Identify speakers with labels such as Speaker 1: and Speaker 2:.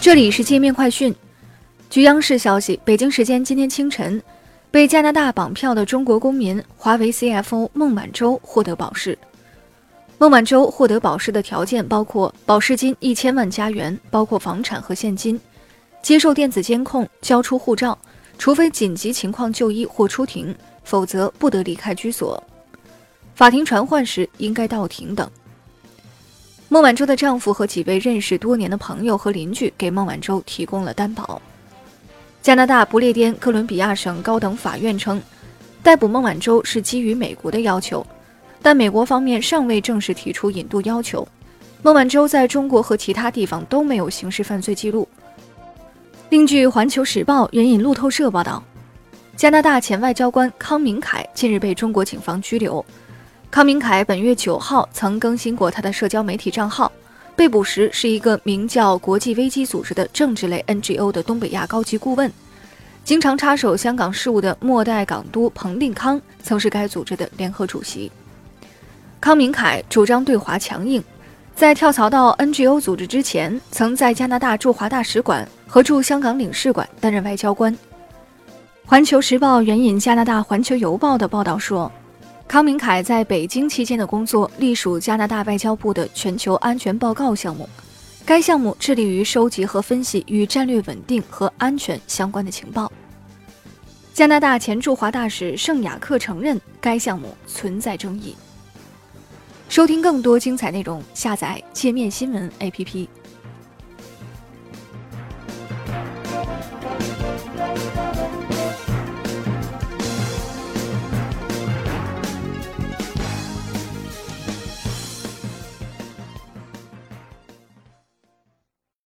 Speaker 1: 这里是界面快讯。据央视消息，北京时间今天清晨，被加拿大绑票的中国公民华为 CFO 孟晚舟获得保释。孟晚舟获得保释的条件包括保释金一千万加元，包括房产和现金，接受电子监控，交出护照，除非紧急情况就医或出庭，否则不得离开居所。法庭传唤时应该到庭等。孟晚舟的丈夫和几位认识多年的朋友和邻居给孟晚舟提供了担保。加拿大不列颠哥伦比亚省高等法院称，逮捕孟晚舟是基于美国的要求，但美国方面尚未正式提出引渡要求。孟晚舟在中国和其他地方都没有刑事犯罪记录。另据《环球时报》援引路透社报道，加拿大前外交官康明凯近日被中国警方拘留。康明凯本月九号曾更新过他的社交媒体账号，被捕时是一个名叫国际危机组织的政治类 NGO 的东北亚高级顾问，经常插手香港事务的末代港督彭定康曾是该组织的联合主席。康明凯主张对华强硬，在跳槽到 NGO 组织之前，曾在加拿大驻华大使馆和驻香港领事馆担任外交官。环球时报援引加拿大环球邮报的报道说。康明凯在北京期间的工作隶属加拿大外交部的全球安全报告项目，该项目致力于收集和分析与战略稳定和安全相关的情报。加拿大前驻华大使圣雅克承认该项目存在争议。收听更多精彩内容，下载界面新闻 APP。